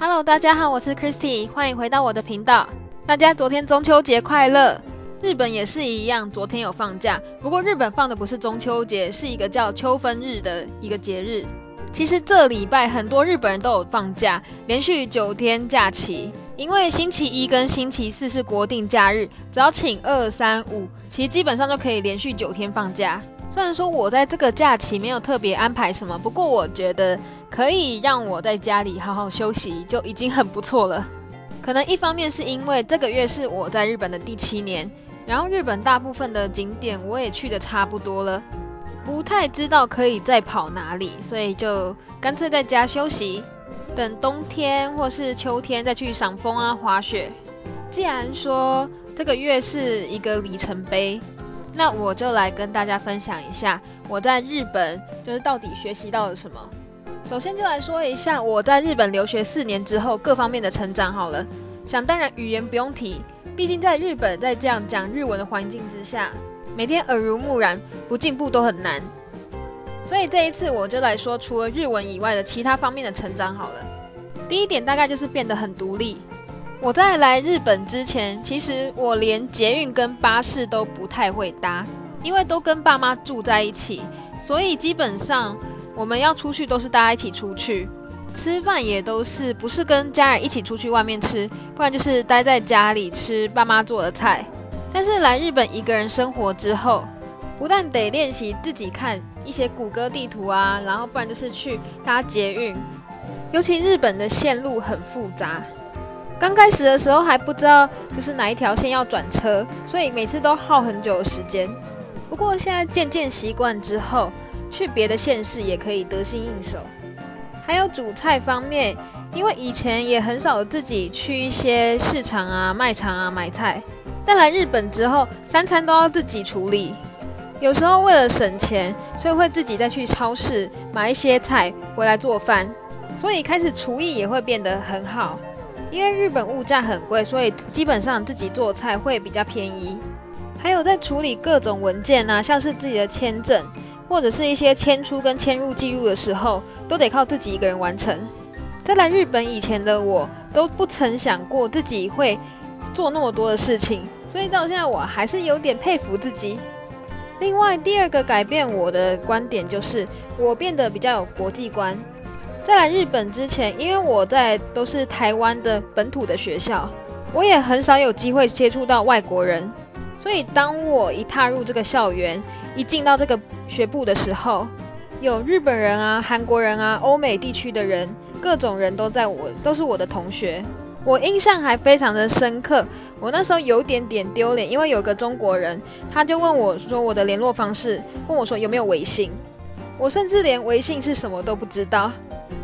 Hello，大家好，我是 Christy，欢迎回到我的频道。大家昨天中秋节快乐！日本也是一样，昨天有放假，不过日本放的不是中秋节，是一个叫秋分日的一个节日。其实这礼拜很多日本人都有放假，连续九天假期，因为星期一跟星期四是国定假日，只要请二三五，其实基本上就可以连续九天放假。虽然说我在这个假期没有特别安排什么，不过我觉得。可以让我在家里好好休息，就已经很不错了。可能一方面是因为这个月是我在日本的第七年，然后日本大部分的景点我也去的差不多了，不太知道可以再跑哪里，所以就干脆在家休息，等冬天或是秋天再去赏枫啊、滑雪。既然说这个月是一个里程碑，那我就来跟大家分享一下我在日本就是到底学习到了什么。首先就来说一下我在日本留学四年之后各方面的成长好了。想当然语言不用提，毕竟在日本在这样讲日文的环境之下，每天耳濡目染，不进步都很难。所以这一次我就来说除了日文以外的其他方面的成长好了。第一点大概就是变得很独立。我在来日本之前，其实我连捷运跟巴士都不太会搭，因为都跟爸妈住在一起，所以基本上。我们要出去都是大家一起出去，吃饭也都是不是跟家人一起出去外面吃，不然就是待在家里吃爸妈做的菜。但是来日本一个人生活之后，不但得练习自己看一些谷歌地图啊，然后不然就是去搭捷运，尤其日本的线路很复杂，刚开始的时候还不知道就是哪一条线要转车，所以每次都耗很久的时间。不过现在渐渐习惯之后。去别的县市也可以得心应手。还有煮菜方面，因为以前也很少自己去一些市场啊、卖场啊买菜，但来日本之后，三餐都要自己处理。有时候为了省钱，所以会自己再去超市买一些菜回来做饭，所以开始厨艺也会变得很好。因为日本物价很贵，所以基本上自己做菜会比较便宜。还有在处理各种文件啊，像是自己的签证。或者是一些迁出跟迁入记录的时候，都得靠自己一个人完成。在来日本以前的我，都不曾想过自己会做那么多的事情，所以到现在我还是有点佩服自己。另外，第二个改变我的观点就是，我变得比较有国际观。在来日本之前，因为我在都是台湾的本土的学校，我也很少有机会接触到外国人。所以，当我一踏入这个校园，一进到这个学部的时候，有日本人啊、韩国人啊、欧美地区的人，各种人都在我，都是我的同学。我印象还非常的深刻。我那时候有点点丢脸，因为有个中国人，他就问我说我的联络方式，问我说有没有微信。我甚至连微信是什么都不知道。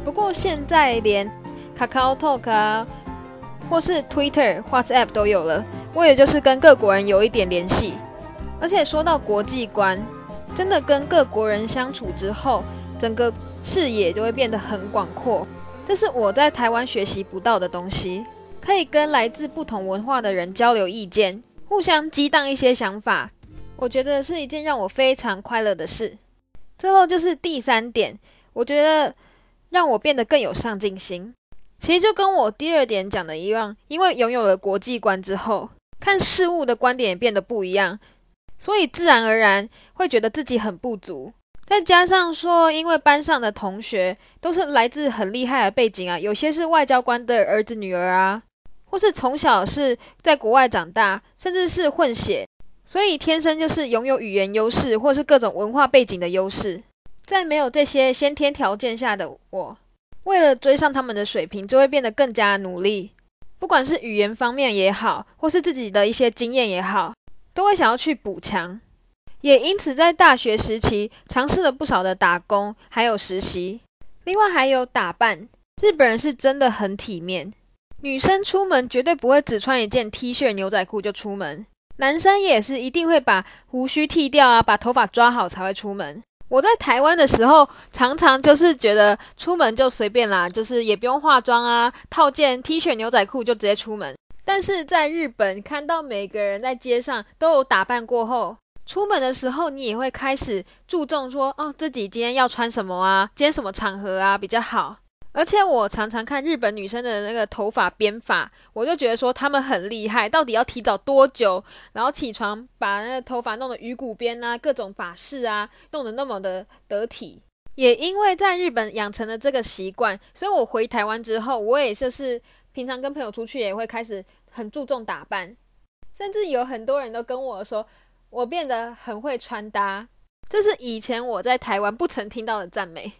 不过现在连 Kakao Talk 啊，或是 Twitter、WhatsApp 都有了。我也就是跟各国人有一点联系，而且说到国际观，真的跟各国人相处之后，整个视野就会变得很广阔。这是我在台湾学习不到的东西，可以跟来自不同文化的人交流意见，互相激荡一些想法，我觉得是一件让我非常快乐的事。最后就是第三点，我觉得让我变得更有上进心。其实就跟我第二点讲的一样，因为拥有了国际观之后。看事物的观点也变得不一样，所以自然而然会觉得自己很不足。再加上说，因为班上的同学都是来自很厉害的背景啊，有些是外交官的儿子女儿啊，或是从小是在国外长大，甚至是混血，所以天生就是拥有语言优势，或是各种文化背景的优势。在没有这些先天条件下的我，为了追上他们的水平，就会变得更加努力。不管是语言方面也好，或是自己的一些经验也好，都会想要去补强。也因此，在大学时期尝试了不少的打工，还有实习。另外还有打扮，日本人是真的很体面。女生出门绝对不会只穿一件 T 恤、牛仔裤就出门，男生也是一定会把胡须剃掉啊，把头发抓好才会出门。我在台湾的时候，常常就是觉得出门就随便啦，就是也不用化妆啊，套件 T 恤、牛仔裤就直接出门。但是在日本，看到每个人在街上都有打扮过后，出门的时候你也会开始注重说，哦，自己今天要穿什么啊，今天什么场合啊比较好。而且我常常看日本女生的那个头发编发，我就觉得说她们很厉害，到底要提早多久，然后起床把那个头发弄得鱼骨边啊，各种发饰啊，弄得那么的得体。也因为在日本养成了这个习惯，所以我回台湾之后，我也就是平常跟朋友出去也会开始很注重打扮，甚至有很多人都跟我说我变得很会穿搭，这是以前我在台湾不曾听到的赞美。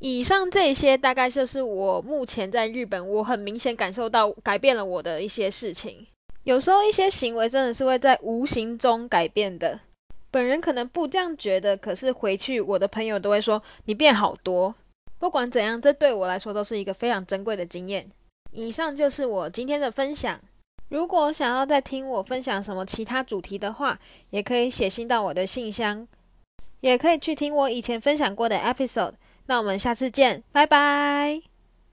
以上这些大概就是我目前在日本，我很明显感受到改变了我的一些事情。有时候一些行为真的是会在无形中改变的。本人可能不这样觉得，可是回去我的朋友都会说你变好多。不管怎样，这对我来说都是一个非常珍贵的经验。以上就是我今天的分享。如果想要再听我分享什么其他主题的话，也可以写信到我的信箱，也可以去听我以前分享过的 episode。那我们下次见，拜拜。